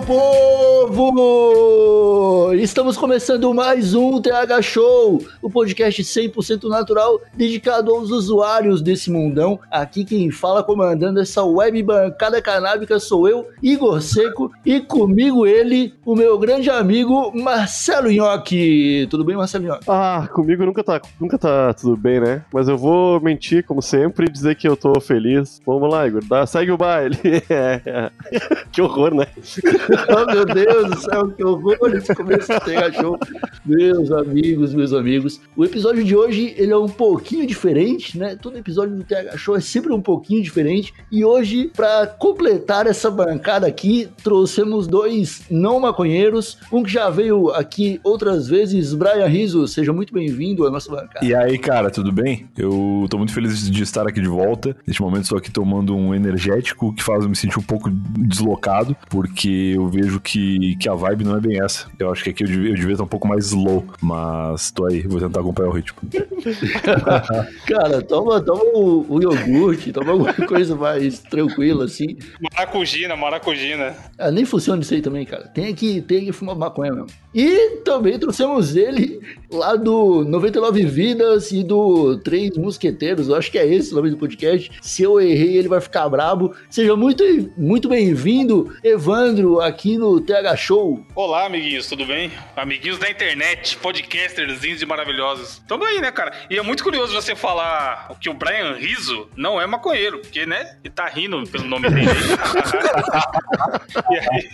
Povo! Estamos começando mais um TH Show, o podcast 100% natural dedicado aos usuários desse mundão. Aqui quem fala comandando essa web bancada canábica sou eu, Igor Seco, e comigo ele, o meu grande amigo Marcelo Nhoque. Tudo bem, Marcelo Nhoque? Ah, comigo nunca tá, nunca tá tudo bem, né? Mas eu vou mentir, como sempre, e dizer que eu tô feliz. Vamos lá, Igor, dá, segue o baile. que horror, né? oh, meu Deus do céu, que horror esse começo TH Show. Meus amigos, meus amigos. O episódio de hoje, ele é um pouquinho diferente, né? Todo episódio do TH Show é sempre um pouquinho diferente. E hoje, para completar essa bancada aqui, trouxemos dois não maconheiros. Um que já veio aqui outras vezes, Brian Rizzo. Seja muito bem-vindo à nossa bancada. E aí, cara, tudo bem? Eu tô muito feliz de estar aqui de volta. Neste momento, estou aqui tomando um energético que faz eu me sentir um pouco deslocado, porque eu vejo que, que a vibe não é bem essa. Eu acho que aqui eu devia, eu devia estar um pouco mais slow, mas tô aí, vou tentar acompanhar o ritmo. Cara, toma, toma o, o iogurte, toma alguma coisa mais tranquila, assim. Maracujina, maracujina. Ah, nem funciona isso aí também, cara. Tem que, tem que fumar maconha mesmo. E também trouxemos ele lá do 99 Vidas e do Três Mosqueteiros. Eu acho que é esse o nome do podcast. Se eu errei, ele vai ficar brabo. Seja muito, muito bem-vindo, Evandro, aqui no TH Show. Olá, amiguinhos, tudo bem? Amiguinhos da internet, podcasters lindos e maravilhosos. Tamo aí, né, cara? E é muito curioso você falar que o Brian Rizzo não é maconheiro, porque, né, ele tá rindo pelo nome dele. e aí,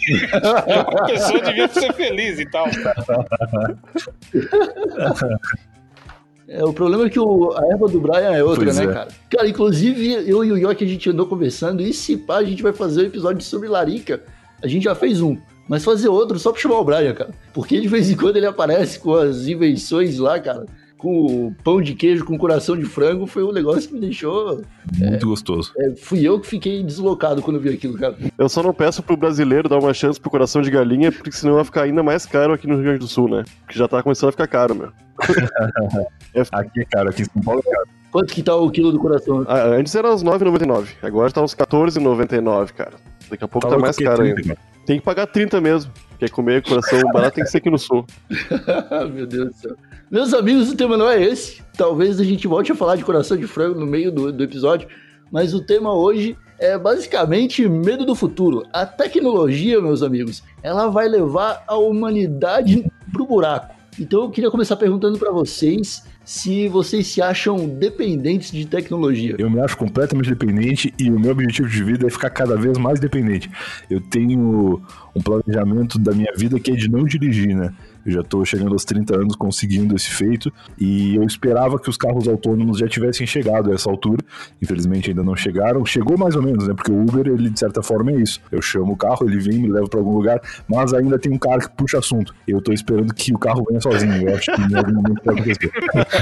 a pessoa devia ser feliz e tal. É, o problema é que o, a erva do Brian é outra, Pois né, é. cara? Cara, inclusive, eu e o York a gente andou conversando, e se pá, a gente vai fazer um episódio sobre Larica. A gente já fez um, mas fazer outro só pra chamar o Brian, cara. Porque de vez em quando ele aparece com as invenções lá, cara. Com o pão de queijo com coração de frango, foi um negócio que me deixou. Muito gostoso. é, fui eu que fiquei deslocado quando vi aquilo, cara. Eu só não peço pro brasileiro dar uma chance pro coração de galinha, porque senão vai ficar ainda mais caro aqui no Rio Grande do Sul, né? Porque já tá começando a ficar caro, meu. Aqui, cara, aqui em São Paulo, cara. Quanto que tá o quilo do coração? Ah, antes era uns 9,99, agora tá uns 14,99, cara. Daqui a pouco tá, louco mais é caro 30, ainda. cara. Tem que pagar 30 mesmo. Quer comer coração barato tem que ser aqui no sul. Meu Deus do céu. Meus amigos, o tema não é esse. Talvez a gente volte a falar de coração de frango no meio do, do episódio. Mas o tema hoje é basicamente medo do futuro. A tecnologia, meus amigos, ela vai levar a humanidade pro buraco. Então eu queria começar perguntando pra vocês se vocês se acham dependentes de tecnologia. Eu me acho completamente dependente e o meu objetivo de vida é ficar cada vez mais dependente. Eu tenho um planejamento da minha vida que é de não dirigir, né? Eu já tô chegando aos 30 anos conseguindo esse feito e eu esperava que os carros autônomos já tivessem chegado a essa altura. Infelizmente ainda não chegaram. Chegou mais ou menos, né? Porque o Uber, ele de certa forma é isso. Eu chamo o carro, ele vem, me leva pra algum lugar, mas ainda tem um cara que puxa assunto. Eu tô esperando que o carro venha sozinho. Eu acho que em algum momento vai acontecer.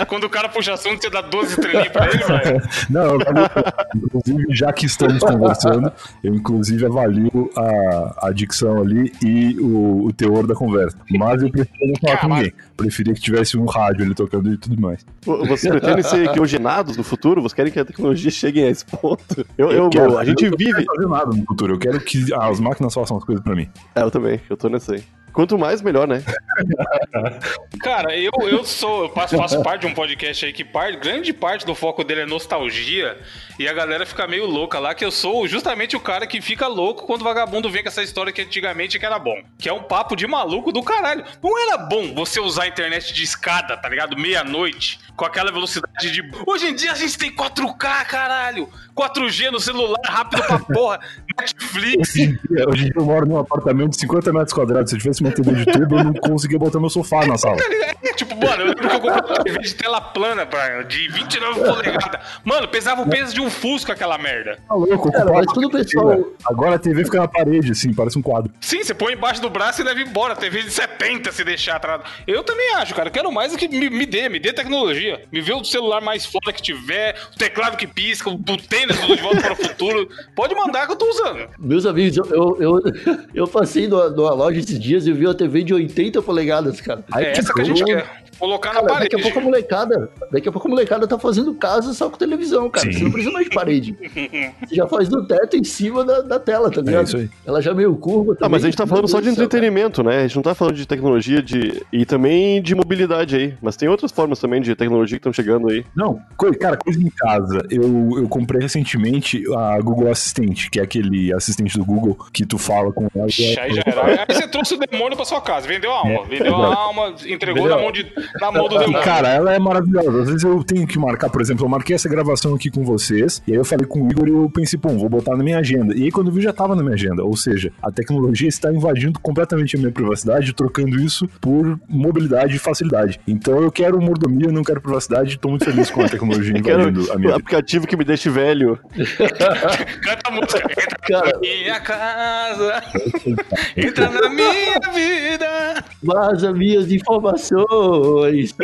Quando o cara puxa assunto, você dá 12 estrelinhas pra ele, Brian. Não, inclusive, já que estamos conversando, eu inclusive avalio a, a dicção ali e o, o teor da conversa. Mas eu preferia não falar com ninguém. Preferia que tivesse um rádio ali tocando e tudo mais. Vo- Vocês pretendem ser criogenados no futuro? Vocês querem que a tecnologia chegue a esse ponto? Eu, eu, quero, a gente eu não vive. quero fazer nada no futuro. Eu quero que as máquinas façam as coisas pra mim. É, eu também, eu tô nessa aí. Quanto mais, melhor, né? Cara, eu, eu sou, eu faço, faço parte de um podcast aí que par- grande parte do foco dele é nostalgia e a galera fica meio louca lá, que eu sou justamente o cara que fica louco quando o vagabundo vem com essa história que antigamente que era bom. Que é um papo de maluco do caralho. Não era bom você usar a internet de escada, tá ligado? Meia-noite, com aquela velocidade de. Hoje em dia a gente tem 4K, caralho! 4G no celular, rápido pra porra. Netflix. Hoje em dia- hoje em dia eu moro num apartamento de 50 metros quadrados. Se eu tivesse uma TV de tubo, eu não conseguia botar meu sofá na sala. É, tipo, mano, eu lembro que eu comprei uma TV de tela plana, Brian, de 29 polegadas. Mano, pesava o peso de um Fusca aquela merda. Tá louco, Cara, mas tudo a pessoal- Agora a TV fica na parede, assim, parece um quadro. Sim, você põe embaixo do braço e leva embora. TV de 70 se deixar atrás. Eu também acho, cara. Eu quero mais do que me, me dê, me dê tecnologia. Me vê o celular mais foda que tiver, o teclado que pisca, o tênis do De Volta para o Futuro. Pode mandar que eu tô usando. Meus amigos, eu, eu, eu, eu passei numa, numa loja esses dias e vi uma TV de 80 polegadas, cara. É essa que a gente quer. Colocar na Cara, daqui parede. a pouco a molecada, daqui a pouco a molecada tá fazendo casa só com televisão, cara. Sim. Você não precisa mais de parede. Você já faz do teto em cima da, da tela, tá ligado? É isso aí. Ela já meio curva. Ah, mas a gente tá Meu falando só Deus de do céu, entretenimento, né? A gente não tá falando de tecnologia de... e também de mobilidade aí. Mas tem outras formas também de tecnologia que estão chegando aí. Não, cara, coisa em casa. Eu, eu comprei recentemente a Google Assistente, que é aquele assistente do Google que tu fala com ela. Aí já era. Aí você trouxe o demônio pra sua casa. Vendeu a alma. Vendeu a alma, entregou na mão, de, na mão do E, demônio. cara, ela é maravilhosa. Às vezes eu tenho que marcar, por exemplo, eu marquei essa gravação aqui com vocês, e aí eu falei com o Igor e eu pensei, pô, vou botar na minha agenda. E aí quando eu vi, já tava na minha agenda. Ou seja, a tecnologia está invadindo completamente a minha privacidade, trocando isso por mobilidade e facilidade. Então eu quero mordomia, não quero privacidade, tô muito feliz com a tecnologia invadindo a minha vida. aplicativo que me deixe velho. Canta a música. Entra Cara. na minha casa. Entra na minha vida. Vaza minhas informações.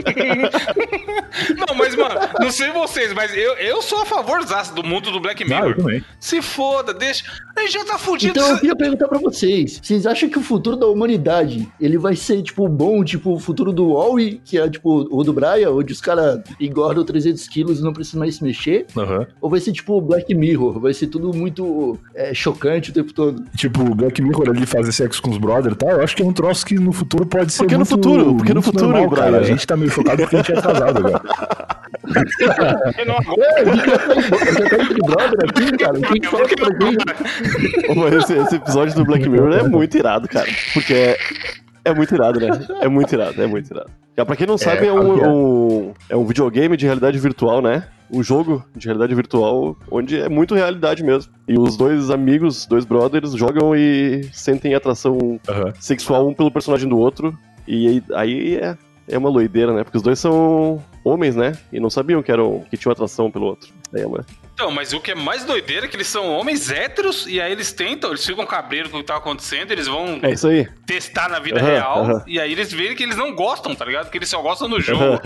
Não, mas, mano, não sei vocês, mas eu, eu sou a favor do mundo do Black Ah, eu Mirror. também. Se foda, deixa. A gente já tá fudido. Então eu queria perguntar pra vocês, vocês acham que o futuro da humanidade, ele vai ser, tipo, bom, tipo, o futuro do Wall-E, que é, tipo, o do Brian, onde os caras engordam 300 quilos e não precisam mais se mexer? Aham. Ou vai ser, tipo, o Black Mirror? Vai ser tudo muito é, chocante o tempo todo? Tipo, o Black Mirror ali fazer sexo com os brothers e tal, eu acho que é um troço que no futuro pode ser Por que no muito, futuro? Por que no muito futuro, normal, cara. A gente tá meio chocado porque a gente é casado agora. É, a gente já tá, brother aqui, cara. Quem pra gente? Esse, esse episódio do Black Mirror é muito irado, cara. Porque é, muito irado, né? É muito irado, é muito irado. É, pra quem não sabe, é, um, é. um- é um videogame de realidade virtual, né? Um jogo de realidade virtual onde é muito realidade mesmo. E os dois amigos, dois brothers, jogam e sentem atração Aham. sexual um pelo personagem do outro. E aí, é, é uma loideira, né? Porque os dois são homens, né? E não sabiam que, eram, que tinham atração pelo outro. É uma- Então, mas o que é mais doideira é que eles são homens héteros e aí eles tentam, eles ficam cabreiros com o que tá acontecendo, eles vão É isso aí. testar na vida Aham, real aham. e aí eles veem que eles não gostam, tá ligado? Que eles só gostam no jogo.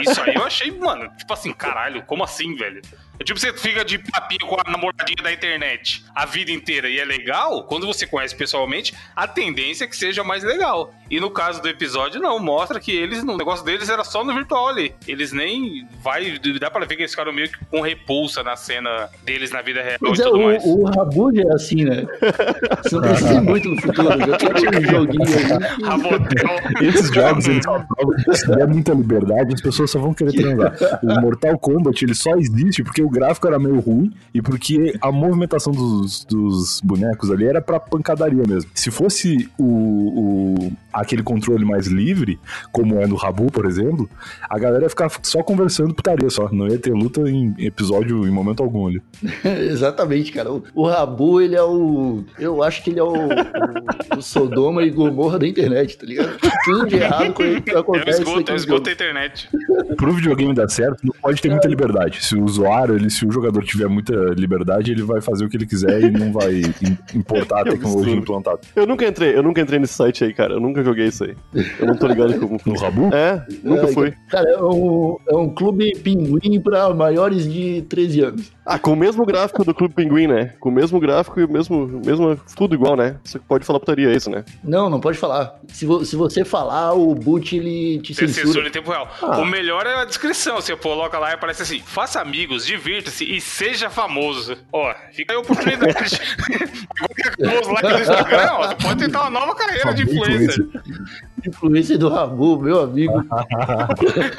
Isso aí eu achei, mano, tipo assim, caralho, como assim, velho? É tipo, você fica de papinho com a namoradinha da internet a vida inteira e é legal, quando você conhece pessoalmente, a tendência é que seja mais legal. E no caso do episódio, não, mostra que eles, o negócio deles era só no virtual ali. Eles nem, vai, dá pra ver que eles ficaram meio que com repulsa na cena deles na vida real Mas e é, tudo mais. o, o Rabu já é assim, né? Você não precisa muito no futuro. Já tem um joguinho aí. Rabotel. Esses jogos, eles se der muita liberdade, as pessoas só vão querer transar. O Mortal Kombat, ele só existe porque o gráfico era meio ruim e porque a movimentação dos, dos bonecos ali era pra pancadaria mesmo. Se fosse o, o- aquele controle mais livre, como é no Rabu, por exemplo, a galera ia ficar só conversando putaria só. Não ia ter luta em episódio em momento algum ali. Exatamente, cara. O, o Rabu, ele é o. Eu acho que ele é o, o, o Sodoma e Gomorra da internet, tá ligado? Tudo de errado com ele que É acontece. esgoto, é naquele esgoto da internet. Pro videogame dar certo, não pode ter muita liberdade. Se o usuário, ele, se o jogador tiver muita liberdade, ele vai fazer o que ele quiser e não vai im- importar a Que tecnologia implantada. Eu nunca entrei, eu nunca entrei nesse site aí, cara. Eu nunca joguei isso aí. Eu não tô ligado como. No Rabu? É, nunca É, fui. Cara, é um, é um clube pinguim pra maiores de 13 anos. Ah, com o mesmo gráfico do Clube Pinguim, né? Com o mesmo gráfico e o mesmo, mesmo. Tudo igual, né? Você pode falar putaria, é isso, né? Não, não pode falar. Se, vo- se você falar, o boot ele te Você censura. censura em tempo real. Ah. O melhor é a descrição. Você coloca lá e aparece assim: faça amigos, divirta-se e seja famoso. Ó, fica aí a oportunidade. Qualquer famoso lá no Instagram, ó, você pode tentar uma nova carreira de influencer. Influência do Rabu, meu amigo.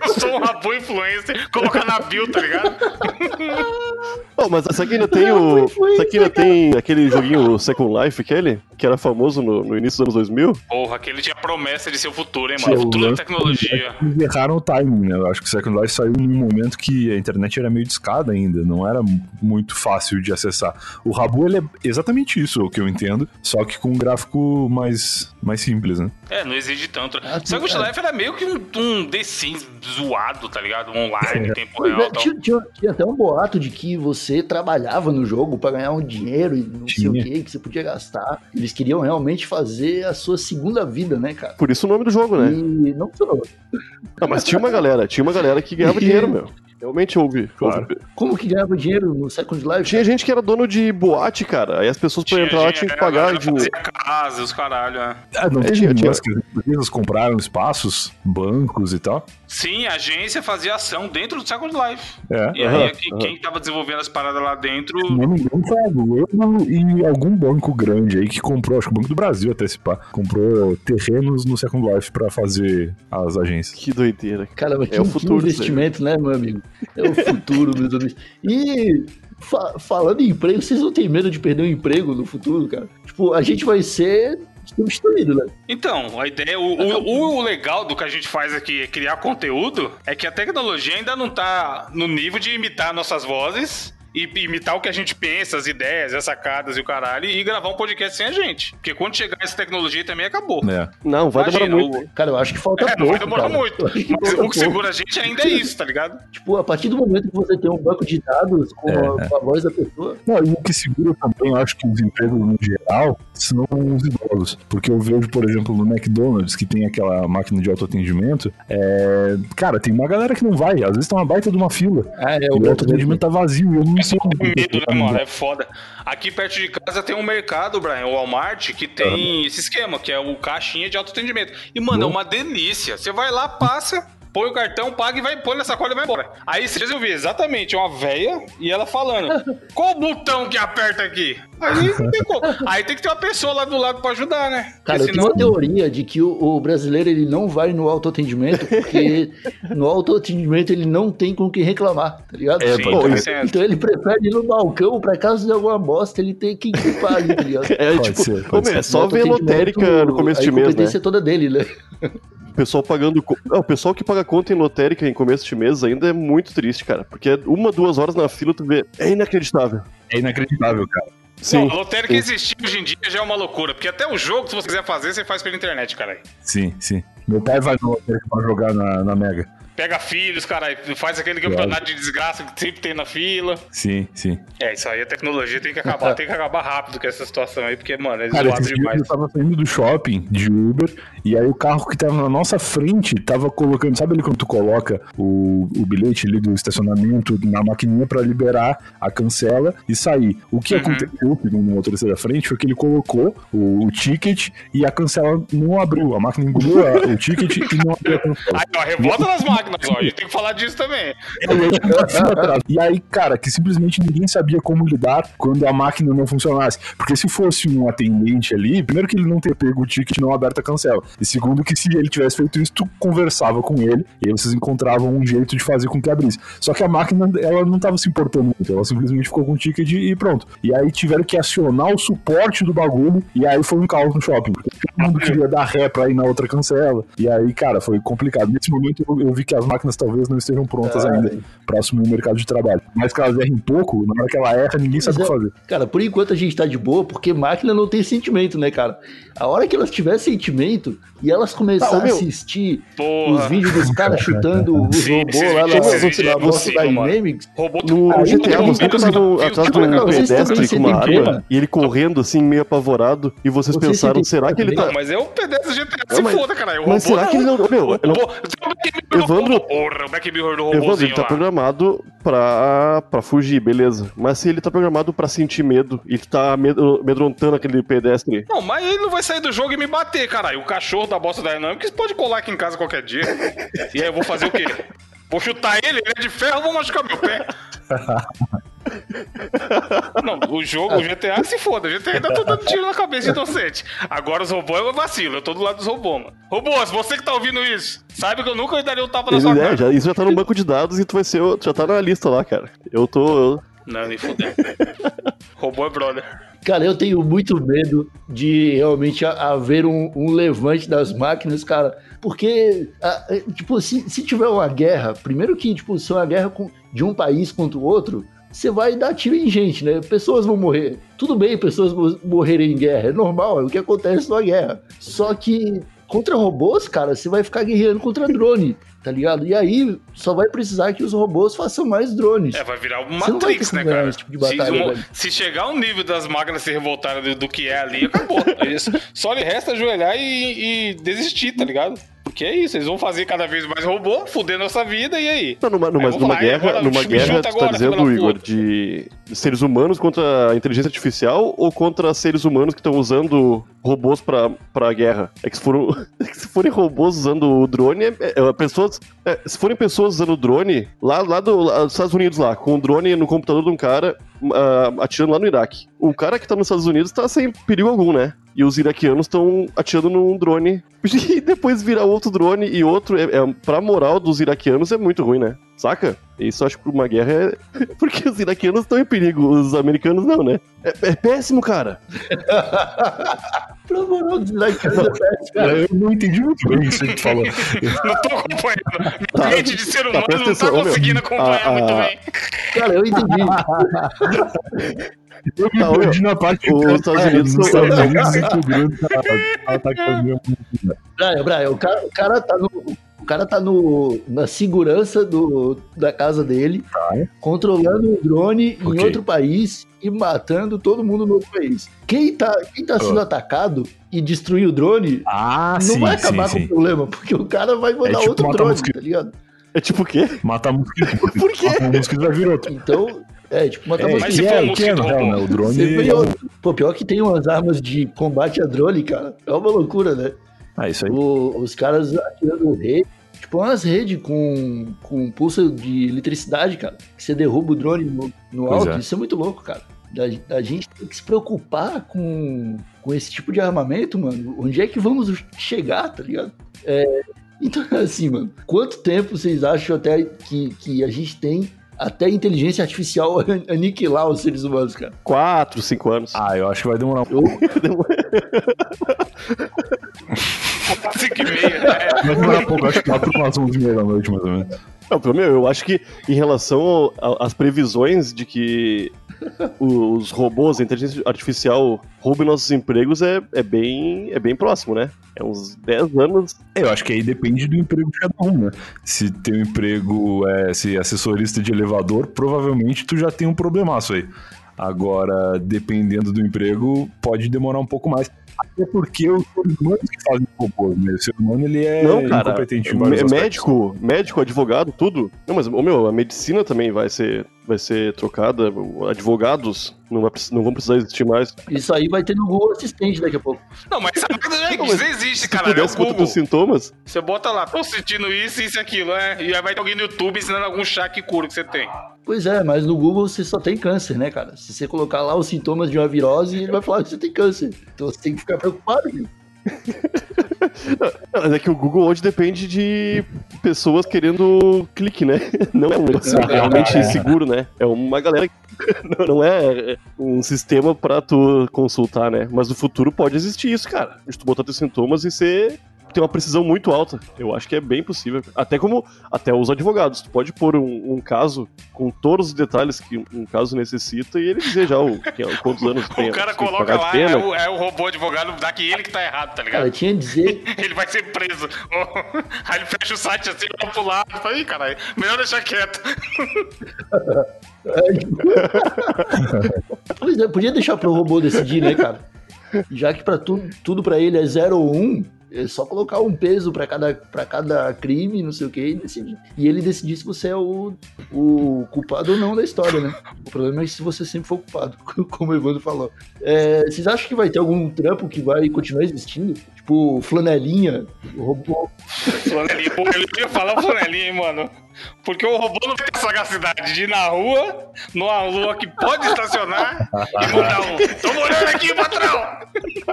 Eu sou um rabo influencer. Colocar na bio, tá ligado? Oh, mas essa aqui ainda tem o. Essa aqui ainda tem aquele joguinho Second Life, aquele? Que era famoso no, no início dos anos 2000? Porra, aquele tinha promessa de ser o futuro, hein, Tinha mano? O o futuro da tecnologia. Eles erraram o timing, né? Eu acho que o Second Life saiu num momento que a internet era meio discada ainda, não era muito fácil de acessar. O Rabu, ele é exatamente isso, o que eu entendo, só que com um gráfico mais, mais simples, né? É, não exige tanto. Ah, Second é. Life era meio que um, um The Sims zoado, tá ligado? Online, em tempo real é, tal. tinha, tinha- tinha até um boato de que você trabalhava no jogo pra ganhar um dinheiro e não sei o Tinha. que, que você podia gastar. Eles queriam realmente fazer a sua segunda vida, né, cara? Por isso o nome do jogo, né? E não funcionou. Ah, mas tinha uma galera, tinha uma galera que ganhava dinheiro, meu. Realmente houve. Claro. houve- Como que ganhava dinheiro no Second Life? Tinha gente que era dono de boate, cara. Aí as pessoas pra entrar lá tinham que é, pagar galera de. casa, os caralho. é. Ah, não É, tem tinha- um tinha- negócio que as empresas compraram espaços, bancos e tal? Sim, a agência fazia ação dentro do Second Life. É. E aí, Aham, quem, aham. quem tava desenvolvendo as paradas lá dentro. Se não me engano, foi a Globo e algum banco grande aí que comprou, acho que o Banco do Brasil até se pá, comprou terrenos no Second Life pra fazer as agências. Que doideira. Cara, mas É que, o que futuro isso aí. investimento, né, meu amigo? É o futuro, meus amigos. E fa- falando em emprego, vocês não têm medo de perder um emprego no futuro, cara? Tipo, a gente vai ser substituído, né? Então, a ideia, o, o, o legal do que a gente faz aqui é criar conteúdo é que a tecnologia ainda não tá no nível de imitar nossas vozes e imitar o que a gente pensa, as ideias, as sacadas e o caralho, e gravar um podcast sem a gente. Porque quando chegar essa tecnologia também acabou. É. Não, vai demorar Imagina, muito. o- Cara, eu acho que falta É, pouco. vai demorar cara. muito. Mas o que pouco. segura a gente ainda é isso, tá ligado? Tipo, a partir do momento que você tem um banco de dados com, a, com a voz da pessoa, Não, e o que segura também, eu acho que os empregos no geral são os idosos. Porque eu vejo, por exemplo, no McDonald's, que tem aquela máquina de autoatendimento, é... cara, tem uma galera que não vai. Às vezes tem uma baita de uma fila. é E o autoatendimento tá vazio. Eu não sei. Com por que medo, tá né, mano? É foda. Aqui perto de casa tem um mercado, Brian, o Walmart, que tem esse esquema, que é o caixinha de autoatendimento. E, mano, é uma delícia. Você vai lá, passa, põe o cartão, paga e vai, põe na sacola e vai embora. Aí vocês eu vi exatamente uma véia e ela falando: qual o botão que aperta aqui? Aí tem. Aí tem que ter uma pessoa lá do lado pra ajudar, né? Cara, Porque eu tenho uma teoria de que o, o brasileiro ele não vai no autoatendimento porque no autoatendimento ele não tem com o que reclamar, tá ligado? É, Sim, pode tá ser. Então ele prefere ir no balcão pra caso de alguma bosta ele ter que equipar ali, tá ligado? É Pode tipo, ser, pode meu, é ser. só ver lotérica no começo a de mês, né? incompetência é toda dele, né? O pessoal pagando. Não, o pessoal que paga conta em lotérica em começo de mês ainda é muito triste, cara. Porque é uma, duas horas na fila, tu vê. É inacreditável. É inacreditável, cara. Sim. Não, a lotérica existir hoje em dia já é uma loucura, porque até o jogo, se você quiser fazer, você faz pela internet, cara. Sim, sim. Meu pai vai no lotérica pra jogar na, na Mega. Pega filhos, cara, faz aquele campeonato de desgraça que sempre tem na fila. Sim, sim. É, isso aí a tecnologia tem que acabar, tem que acabar rápido com essa situação aí, porque, mano, é Cara, demais. eu tava saindo do shopping de Uber e aí o carro que tava na nossa frente tava colocando, sabe ali quando tu coloca o, o bilhete ali do estacionamento na maquininha pra liberar a cancela e sair. O que Uhum. aconteceu, segundo o motorista da frente, foi que ele colocou o, o ticket e a cancela não abriu. A máquina engoliu o ticket e não abriu a cancela. Aí, ó, revolta nas máquinas, ó, a gente tem que falar disso também. E fila atrás. E aí, cara, que simplesmente ninguém sabia como lidar quando a máquina não funcionasse. Porque se fosse um atendente ali, primeiro que ele não ter pego o ticket não aberto a cancela. E segundo que se ele tivesse feito isso, tu conversava com ele e aí vocês encontravam um jeito de fazer com que abrisse. Só que a máquina, ela não tava se importando muito, ela simplesmente ficou com o ticket e pronto. E aí tiveram que acionar o suporte do bagulho e aí foi um caos no shopping. Porque todo mundo queria dar ré pra ir na outra cancela. E aí, cara, foi complicado. Nesse momento eu, eu vi que as máquinas talvez não estejam prontas ainda pra assumir o mercado de trabalho. Mas que elas errem pouco, na hora que ela erra, ninguém sabe o que Mas é- fazer. Cara, por enquanto a gente tá de boa, porque máquina não tem sentimento, né, cara? A hora que elas tiver sentimento e elas começarem Ah, meu. a assistir Porra. os vídeos dos caras chutando os robôs lá na, é. Inamix, Robô No, GTA, você aí, atrás um vocês pedestre com uma arma e ele correndo assim, meio apavorado, e vocês pensaram, será que ele tá. Mas é o pedestre GTA, se mas- foda, caralho. Mas será que ele não- meu, O não- Evandro-. Porra, o Black Mirror do Evandro, robôzinho ele tá lá. programado pra, pra fugir, beleza. Mas se ele tá programado pra sentir medo e tá amedro- amedrontando aquele pedestre. Não, mas ele não vai sair do jogo e me bater, caralho. O cachorro da bosta da Dynamics pode colar aqui em casa qualquer dia. e aí eu vou fazer o quê? Vou chutar ele, ele é de ferro, vou machucar meu pé. Não, o jogo, o GTA se foda. O GTA ainda tô dando tiro na cabeça de inocente. Agora os robôs eu vacilo, eu tô do lado dos robôs, mano. Robôs, você que tá ouvindo isso, sabe que eu nunca daria um tapa na sua é, cara. já, isso já tá no banco de dados e tu vai ser. Já tá na lista lá, cara. Eu tô. eu- Não, nem fudeu. Robô é brother. Cara, eu tenho muito medo de realmente ha- haver um, um levante das máquinas, cara. Porque, eh, tipo, se, se tiver uma guerra, primeiro que, tipo, se é uma guerra com- de um país contra o outro, você vai dar tiro em gente, né? Pessoas vão morrer. Tudo bem pessoas mo- morrerem em guerra, é normal, é o que acontece numa guerra. Só que contra robôs, cara, você vai ficar guerreando contra drone, tá ligado? E aí só vai precisar que os robôs façam mais drones. É, vai virar vai Matrix, né, cara? tipo de se, batalha, um- velho. se chegar ao nível das máquinas se revoltarem do, do que é ali, acabou. É isso. Só lhe resta ajoelhar e, e desistir, tá ligado? Porque é isso, eles vão fazer cada vez mais robô, fuder nossa vida, e aí? Não, numa, numa, numa e guerra, agora numa guerra tu tá agora, dizendo, Igor, de seres humanos contra a inteligência artificial ou contra seres humanos que estão usando robôs pra, pra guerra? É que se, é que se forem robôs usando o drone, é, é, pessoas, é, se forem pessoas usando o drone, lá, lá, do, lá dos Estados Unidos, lá, com o drone no computador de um cara ah, atirando lá no Iraque. O cara que tá nos Estados Unidos tá sem perigo algum, né? E os iraquianos estão atirando num drone. E depois virar outro drone e outro. É, é, pra moral dos iraquianos é muito ruim, né? Saca? Isso eu acho que uma guerra é. Porque os iraquianos estão em perigo, os americanos não, né? É, é péssimo, cara. É cara. Eu não entendi muito bem isso que tu falou. Não tô acompanhando. Minha Tá. mente de ser humano presta não tá conseguindo acompanhar Ah, muito ah, bem. Cara, eu entendi. Eu Tá, ô, entendi na parte os que Estados Unidos nos são- Estados Unidos e que o Bruno tá, tá atacando mesmo. Brian, Brian, o cara, o cara tá no. O cara tá no, na segurança do, da casa dele, controlando um drone em Ok. outro país e matando todo mundo no outro país. Quem tá, quem tá sendo Ah. atacado e destruir o drone Ah, não sim, vai sim, acabar com sim. o problema, porque o cara vai mandar tipo outro drone, mosquito. tá ligado? É tipo o quê? Matar mosquito. Por quê? Matar mosquito vai vir outro. Então, é, tipo, matar É, mosquito. Mas se for é, um o que é, mosquito real, robô? né? O drone é. Pô, pior que tem umas armas de combate a drone, cara. É uma loucura, né? Ah, isso aí. O- os caras atirando rede, tipo umas redes com, com pulso de eletricidade, cara. Que você derruba o drone no, no alto. é. Isso é muito louco, cara. A, a gente tem que se preocupar com, com esse tipo de armamento, mano. Onde é que vamos chegar, tá ligado? É, então, assim, mano, quanto tempo vocês acham até que, que a gente tem até a inteligência artificial aniquilar os seres humanos, cara? Quatro, cinco anos. Ah, eu acho que vai demorar um Eu, Cinco e meia. É. Vai demorar um pouco, acho que lá por umas 11 da noite, mais ou menos. Não, pelo meu, eu acho que em relação às previsões de que os robôs, a inteligência artificial roubem nossos empregos é, é, bem, é bem próximo, né? É uns 10 anos. É, eu acho que aí depende do emprego de cada um, né? Se teu emprego é se assessorista de elevador, provavelmente tu já tem um problemaço aí. Agora, dependendo do emprego, pode demorar um pouco mais. Até porque os seres humanos que fazem robôs, né? O ser humano, ele é Não, cara. incompetente em vários aspectos. médico, médico, advogado, tudo. Não, mas, meu, a medicina também vai ser, vai ser trocada. Advogados não, vai não vão precisar existir mais. isso aí vai ter no Google Assistente daqui a pouco. Não, mas essa merda já Não, existe, Se cara. É o pudesse botar Google. os sintomas, Você bota lá, tô sentindo isso, isso e aquilo, é. E aí vai ter alguém no YouTube ensinando algum chá que cura que você tem. Pois é, mas no Google você só tem câncer, né, cara? Se você colocar lá os sintomas de uma virose, ele vai falar que você tem câncer. Então você tem que ficar preocupado, viu? Mas é que o Google hoje depende de pessoas querendo clique, né? Não é um negócio realmente seguro, né? É uma galera que não- não é um sistema pra tu consultar, né? Mas no futuro pode existir isso, cara. De tu botar teus sintomas e ser tem uma precisão muito alta. Eu acho que é bem possível. Até como até os advogados. Tu pode pôr um, um caso com todos os detalhes que um, caso necessita e ele dizer já o, que- quantos anos tem. O cara tem coloca lá, é o, é o robô advogado dá que ele que tá errado, tá ligado? Cara, tinha que dizer. Ele vai ser preso. Aí ele fecha o site assim, olha pro lado. Fala, Ih, caralho, melhor deixar quieto. Pois é, podia deixar pro robô decidir, né, cara? Já que pra tu, tudo pra ele é 0 ou 1, um, é só colocar um peso pra cada, pra cada crime, não sei o que, e. E ele decidir se você é o, o culpado ou não da história, né? O problema é se você sempre for culpado, como o Evandro falou. É, vocês acham que vai ter algum trampo que vai continuar existindo? Tipo, flanelinha, robô. Flanelinha. Eu ia falar flanelinha, hein, mano. Porque o robô não vai ter sagacidade de ir na rua, numa rua que pode estacionar e mandar um. Tô morando aqui, patrão!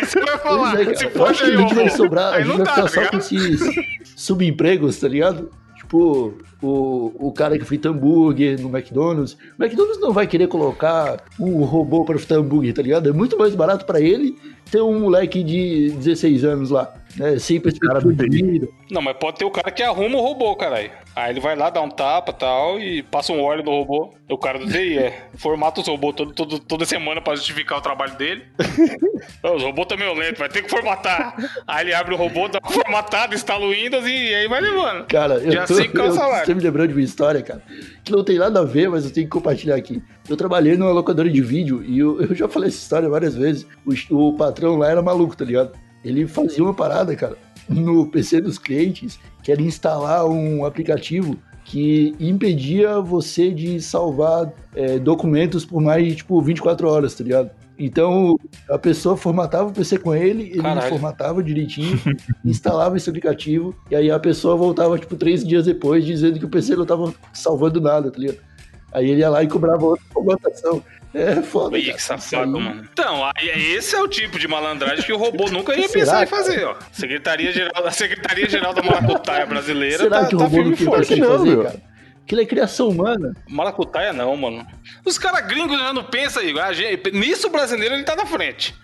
Você vai falar, é, se Eu for acho que aí, a gente vai sobrar, a gente vai ficar tá só com esses subempregos, tá ligado? Tipo, o, o cara que frita hambúrguer no McDonald's. O McDonald's não vai querer colocar um robô para fritar hambúrguer, tá ligado? É muito mais barato para ele ter um moleque de 16 anos lá, né? Sem perspectiva de vida. Não, mas pode ter o cara que arruma o robô, caralho. Aí ele vai lá, dá um tapa tal, e passa um óleo no robô. O cara do TI é. Formata os robôs todo, todo, toda semana pra justificar o trabalho dele. Os robôs também meio lento, vai ter que formatar. Aí ele abre o robô, dá uma formatada, instala o Windows e aí vai levando. Cara, eu Já tô, sei qual é o eu, salário. você me lembrando de uma história, cara, que não tem nada a ver, mas eu tenho que compartilhar aqui. Eu trabalhei numa locadora de vídeo e eu, eu já falei essa história várias vezes. O, o patrão lá era maluco, tá ligado? Ele fazia uma parada, cara, no PC dos clientes, que era instalar um aplicativo que impedia você de salvar é, documentos por mais de, tipo, 24 horas, tá ligado? Então, a pessoa formatava o PC com ele, ele Caralho. formatava direitinho, instalava esse aplicativo, e aí a pessoa voltava, tipo, três dias depois, dizendo que o PC não tava salvando nada, tá ligado? Aí ele ia lá e cobrava outra formatação. É foda, Ih, que safado, aí- mano. Então, aí, esse é o tipo de malandragem que o robô nunca ia Será, pensar em cara? fazer, ó. Secretaria Geral, a Secretaria Geral da Maracutaia brasileira Será tá, que o tá robô firme não e tem forte. em não, fazer, meu. cara? Aquilo é criação humana. Maracutaia não, mano. Os caras gringos já não pensam, Igor. A gente- nisso o brasileiro ele tá na frente.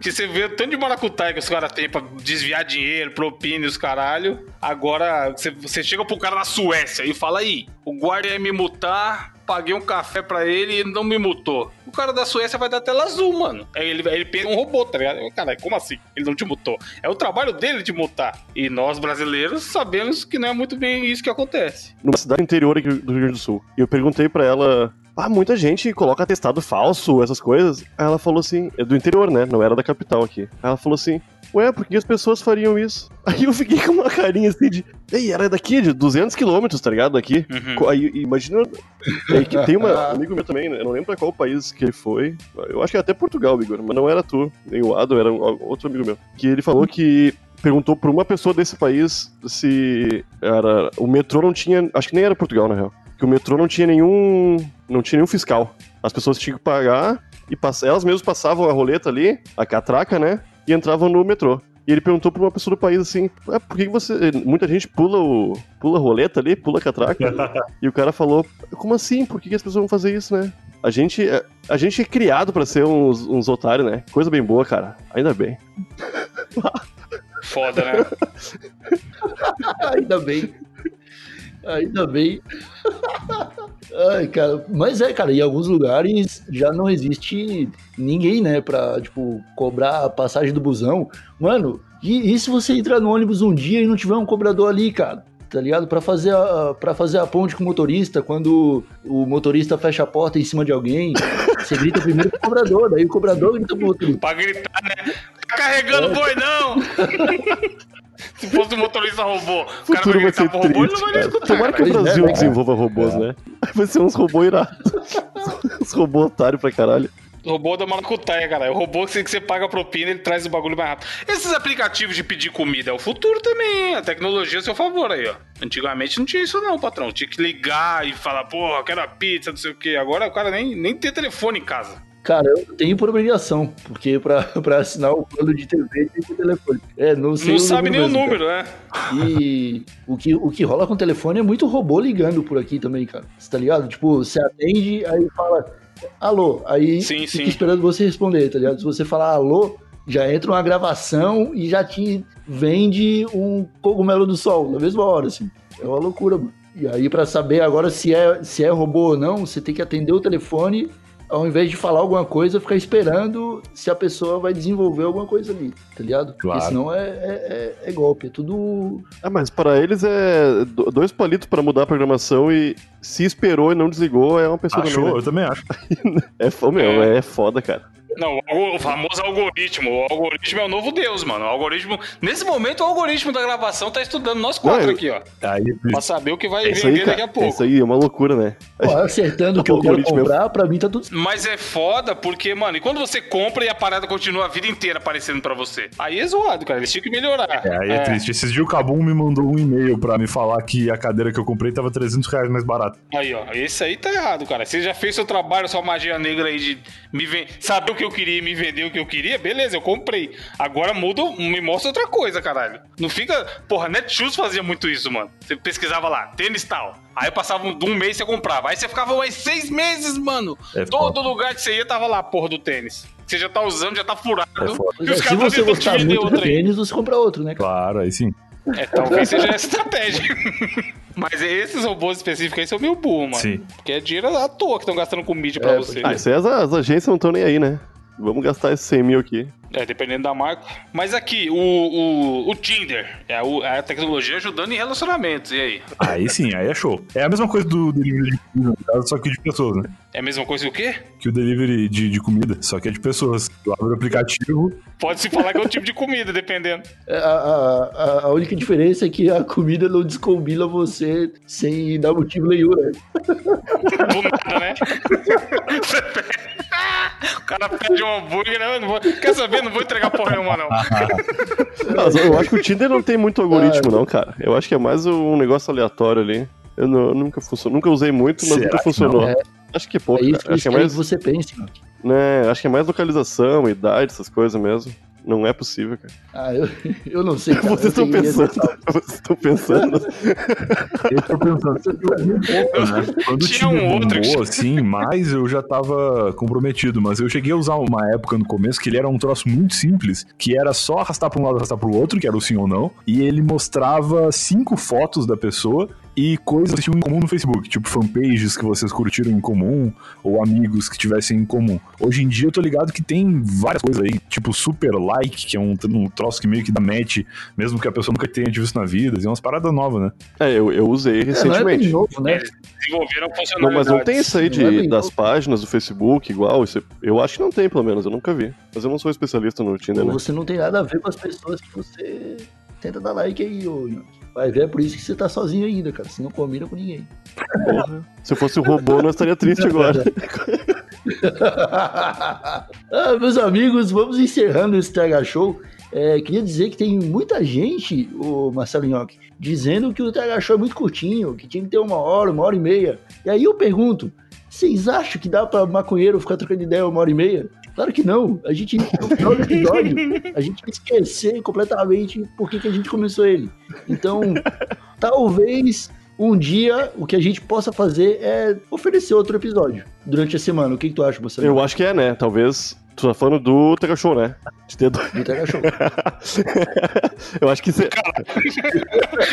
que você vê o tanto de maracutaia que os caras têm pra desviar dinheiro, propina e os caralho. Agora, você, você chega pro cara na Suécia e fala aí, o guarda ia me multar, paguei um café pra ele e não me multou. O cara da Suécia vai dar tela azul, mano. Ele, ele pensa um robô, tá ligado? Caralho, como assim? Ele não te multou. É o trabalho dele de multar. E nós, brasileiros, sabemos que não é muito bem isso que acontece. numa cidade interior aqui do Rio Grande do Sul. Eu perguntei pra ela, ah, muita gente coloca atestado falso, essas coisas. Aí ela falou assim, é do interior, né? Não era da capital aqui. Aí ela falou assim, ué, por que as pessoas fariam isso? Aí eu fiquei com uma carinha assim de, ei, era daqui, de 200 quilômetros, tá ligado? Daqui. Uhum. Aí, imagina. Aí que tem uma, um amigo meu também, né? Eu não lembro pra qual país que ele foi. Eu acho que é até Portugal, Igor, mas não era tu, nem o Ado, era um- outro amigo meu. Que ele falou que perguntou pra uma pessoa desse país se era. O metrô não tinha. Acho que nem era Portugal, na real. Que o metrô não tinha nenhum. Não tinha nenhum fiscal. As pessoas tinham que pagar e pass- elas mesmas passavam a roleta ali, a catraca, né? E entravam no metrô. E ele perguntou pra uma pessoa do país assim: "Ué, por que você. Muita gente pula o. pula a roleta ali, pula a catraca. e o cara falou: como assim? Por que, as pessoas vão fazer isso, né? A gente, é- a gente é criado pra ser uns, uns otários, né? Coisa bem boa, cara. Ainda bem. Foda, né? Ainda bem. Ainda bem. Ai, cara. Mas é, cara, em alguns lugares já não existe ninguém, né, pra, tipo, cobrar a passagem do busão. Mano, e, e se você entrar no ônibus um dia e não tiver um cobrador ali, cara? Tá ligado? Pra fazer, a, pra fazer a ponte com o motorista, quando o motorista fecha a porta em cima de alguém, você grita primeiro pro cobrador, daí o cobrador grita pro motorista. Pra gritar, né? Tá carregando boi, não! Se fosse um motorista robô, o cara futuro vai vai gritar ser pro robô, ele não triste, vai cara. escutar. Tomara que o é, Brasil cara? desenvolva robôs, né? Vai ser uns robôs irados. uns robôs otários pra caralho. O robô da maracutaia, cara. O robô que você, paga propina, ele traz o bagulho mais rápido. Esses aplicativos de pedir comida é o futuro também, hein? A tecnologia é a seu favor aí, ó. Antigamente não tinha isso não, patrão. Tinha que ligar e falar, porra, quero a pizza, não sei o quê. Agora o cara nem, nem tem telefone em casa. Cara, eu tenho por obrigação, porque pra, pra assinar o plano de TV tem que ter telefone. É, não sei não sabe nem o número, né? E o que, o que rola com o telefone é muito robô ligando por aqui também, cara. Você tá ligado? Tipo, você atende, aí fala, alô, aí Sim, fica sim. esperando você responder, tá ligado? Se você falar alô, já entra uma gravação e já te vende um cogumelo do sol na mesma hora, assim. É uma loucura, mano. E aí, pra saber agora se é, se é robô ou não, você tem que atender o telefone ao invés de falar alguma coisa, ficar esperando se a pessoa vai desenvolver alguma coisa ali, tá ligado? Claro. Porque senão é, é, é- é golpe, é tudo. Ah, mas para eles é do- dois palitos pra mudar a programação e se esperou e não desligou é uma pessoa Achou? também, Eu também acho. É, meu, é foda, cara. Não, o famoso algoritmo. O algoritmo é o novo Deus, mano. O algoritmo. Nesse momento, o algoritmo da gravação tá estudando nós quatro Não, eu- aqui, ó. Aí, Pra saber o que vai É vender aí, daqui a pouco. É isso aí, é uma loucura, né? Pô, acertando o que eu quero Algoritmo é- comprar, pra mim tá tudo certo. Mas é foda porque, mano, e quando você compra e a parada continua a vida inteira aparecendo pra você? Aí é zoado, cara. Eles tinham que melhorar. É, aí é, triste. Esses dias o Cabum me mandou um e-mail pra me falar que a cadeira que eu comprei tava 300 reais mais barata. Aí, ó. Esse aí tá errado, cara. Você já fez seu trabalho, sua magia negra aí de me ven... saber o que que eu queria e me vendeu o que eu queria, beleza, eu comprei. Agora muda, me mostra outra coisa, caralho. Não fica. Porra, Netshoes fazia muito isso, mano. Você pesquisava lá, tênis tal. Aí passava um, um mês você comprava. Aí você ficava mais seis meses, mano. É Todo foda. lugar que você ia tava lá, porra do tênis. Você já tá usando, já tá furado. É e os é, se caras tão você gostar vender muito do tênis, você compra outro, né? Claro, aí sim. É, talvez seja essa estratégia. Mas esses robôs específicos aí são meio burro, mano. Sim. Porque é dinheiro à toa que estão gastando com mídia pra É, você. Ah, isso aí as, as agências não estão nem aí, né? Vamos gastar esses 100 mil aqui. É, dependendo da marca. Mas aqui, o, o, o Tinder, é o- é a tecnologia ajudando em relacionamentos. E aí? Aí sim, aí é show. É a mesma coisa do delivery de comida, só que de pessoas, né? É a mesma coisa que o quê? Que o delivery de, de comida, só que é de pessoas. Tu abre o aplicativo, Pode-se falar que é o tipo de comida, dependendo. É, A, a- a- a única diferença é que a comida não descombina você sem dar motivo nenhum, né? Do nada, né? O cara pede um hambúrguer, né? Eu Não vou... Quer saber? Não vou entregar porra nenhuma, não. Mas eu acho que o Tinder não tem muito algoritmo, não, cara. Eu acho que é mais um negócio aleatório ali. Eu, não- eu nunca funcionou, nunca usei muito, mas Será nunca funcionou. É. Acho que pouco. É isso cara. acho que é mais, que você pense, mano. né, acho que é mais localização, idade, essas coisas mesmo. Não é possível, cara. Ah, eu, eu não sei, cara. Vocês Eu estão pensando. Vocês estão pensando. eu tô pensando, um pouco, né? Quando Tinha tinha um outro bombou, assim, mais eu já tava comprometido, mas eu cheguei a usar uma época no começo que ele era um troço muito simples, que era só arrastar pra um lado, arrastar pro outro, que era o sim ou não, e ele mostrava cinco fotos da pessoa e coisas que tinham em comum no Facebook, tipo fanpages que vocês curtiram em comum, ou amigos que tivessem em comum. Hoje em dia eu tô ligado que tem várias coisas aí, tipo super like, que é um, um troço que meio que dá match, mesmo que a pessoa nunca tenha visto na vida, é umas paradas novas, né? É, eu, eu usei É, não é recentemente. novo, né? Eles desenvolveram Não, funcionalidades. mas não tem isso aí de, Não é das novo. páginas do Facebook igual. Isso, eu acho que não tem, pelo menos. Eu nunca vi. Mas eu não sou especialista no Tinder, né? Você não tem nada a ver com as pessoas que você tenta dar like aí, ô. Vai ver, é por isso que você tá sozinho ainda, cara. Você não combina com ninguém. Porra. Se eu fosse o robô, eu estaria triste agora. ah, meus amigos, vamos encerrando esse TH Show. É, queria dizer que tem muita gente, o Marcelo Nhoque, dizendo que o TH Show é muito curtinho, que tinha que ter uma hora, uma hora e meia. E aí eu pergunto, vocês acham que dá pra maconheiro ficar trocando ideia uma hora e meia? Claro que não. A gente, no final do episódio, a gente vai esquecer completamente por que, que a gente começou ele. Então, talvez um dia o que a gente possa fazer é oferecer outro episódio durante a semana. O que, que tu acha, Marcelo? Eu acho que é, né? Talvez. Tu tá falando do Tega Show, né? De ter dois. Do TH Show. eu acho que você.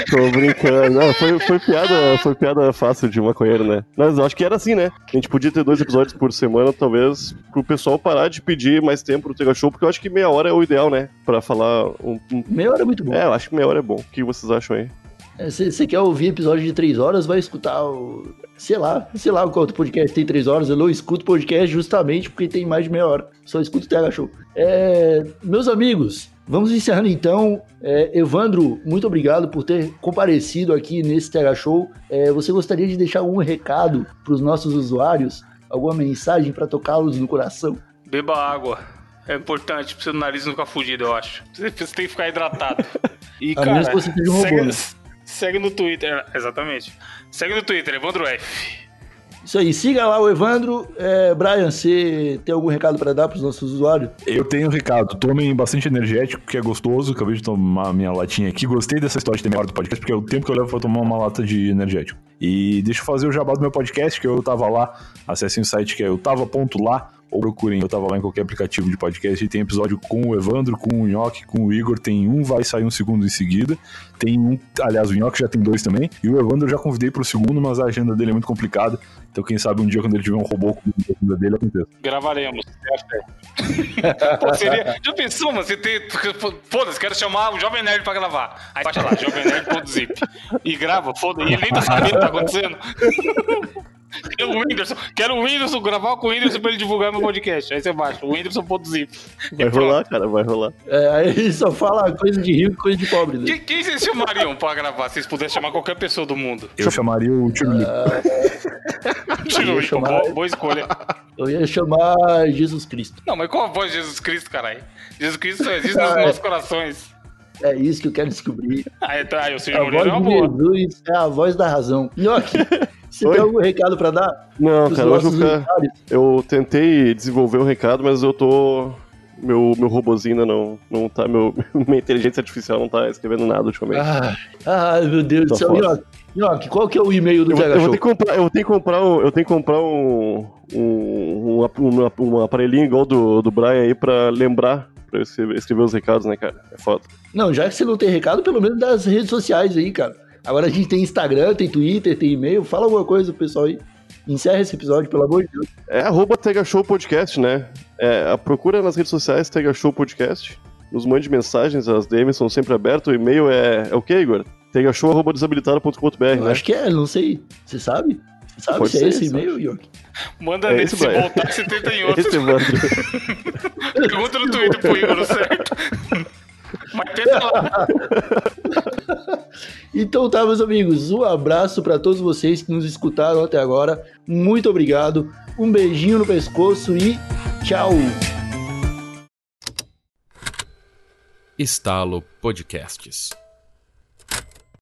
Tô brincando. Não, foi, foi, piada, foi piada fácil de maconheiro, né? Mas eu acho que era assim, né? A gente podia ter dois episódios por semana, talvez, pro pessoal parar de pedir mais tempo no Tega Show, porque eu acho que meia hora é o ideal, né? Pra falar um. um- Meia hora é muito bom. É, eu acho que meia hora é bom. O que vocês acham aí? Você quer ouvir episódio de três horas, vai escutar o. Sei lá, sei lá quanto podcast tem três horas. Eu não escuto podcast justamente porque tem mais de meia hora. Só escuto o TH Show. É, meus amigos, vamos encerrando então. É, Evandro, muito obrigado por ter comparecido aqui nesse TH Show. É, você gostaria de deixar um recado para os nossos usuários? Alguma mensagem para tocá-los no coração? Beba água. É importante pro seu nariz não ficar fugido, eu acho. Você tem que ficar hidratado. E, A menos que você seja um robô, segue, né? Segue no Twitter. Exatamente. Segue no Twitter, Evandro F. Isso aí, siga lá o Evandro. É, Brian, você tem algum recado para dar para os nossos usuários? Eu tenho um recado, tomem bastante energético, que é gostoso. Acabei de tomar minha latinha aqui. Gostei dessa história de ter meia hora do podcast, porque é o tempo que eu levo pra tomar uma lata de energético. E deixa eu fazer o jabá do meu podcast, que eu tava lá. Acessem o site que é eu tava.lá, ou procurem eu tava lá em qualquer aplicativo de podcast. E tem episódio com o Evandro, com o Nhoque, com o Igor. Tem um, vai sair um segundo em seguida. Tem um, aliás, o Nhoque já tem dois também. E o Evandro eu já convidei pro segundo, mas a agenda dele é muito complicada. Então, quem sabe um dia, quando ele tiver um robô com a agenda dele, aconteça. Gravaremos. Pô, seria... Já pensou, mano? Você ter. Foda-se, quero chamar o Jovem Nerd pra gravar. Aí baixa lá, Jovem Nerd.zip. E grava, foda-se. E ele nem tá sabendo o que tá acontecendo. Quero o Whindersson. Quero o Whindersson gravar com o Whindersson pra ele divulgar meu podcast. Aí você baixa, o Whindersson.zip. Vai rolar, cara, vai rolar. É, aí ele só fala coisa de rico e coisa de pobre. Né? Quem, quem vocês chamariam pra gravar? Se vocês pudessem chamar qualquer pessoa do mundo. Eu chamaria o Tirulito. Tirou, ia chamar- boa, boa escolha. Eu ia chamar Jesus Cristo. Não, mas qual a voz de Jesus Cristo, caralho? Jesus Cristo só existe nos nossos corações. É isso que eu quero descobrir. Ah, então, ah, o A voz é uma boa. Jesus é a voz da razão. Nhoque, Você Oi? tem algum recado pra dar? Não, pros cara, hoje eu, eu tentei desenvolver um recado, mas eu tô. Meu, meu robozinho ainda não, não tá. Meu, minha inteligência artificial não tá escrevendo nada ultimamente. Ah, ai, meu Deus do Tá céu. Nhoque, qual que é o e-mail do Eu, eu vou ter que comprar, eu ter que comprar um, eu tenho que comprar um, um, um, um, um aparelhinho igual do, do Brian aí pra lembrar, pra escrever, escrever os recados, né, cara? É foda. Não, já que você não tem recado, pelo menos das redes sociais aí, cara. Agora a gente tem Instagram, tem Twitter, tem e-mail. Fala alguma coisa pro pessoal aí. Encerra esse episódio, pelo amor de Deus. É arroba Tega Show Podcast, né? É, a procura nas redes sociais Tega Show Podcast. Nos mande mensagens, as DMs são sempre abertas. O e-mail é, é o que, Igor? tegashow.desabilitado.com.br, Eu né? acho que é, não sei. Você sabe? Sabe Pode se é ser, esse e-mail, Nhoque? Manda É nesse, esse, se voltar, você tenta em outro. Pergunta no Twitter pro Igor, certo? Mas tenta lá. Então tá, meus amigos, um abraço pra todos vocês que nos escutaram até agora. Muito obrigado. Um beijinho no pescoço e tchau. Estalo Podcasts.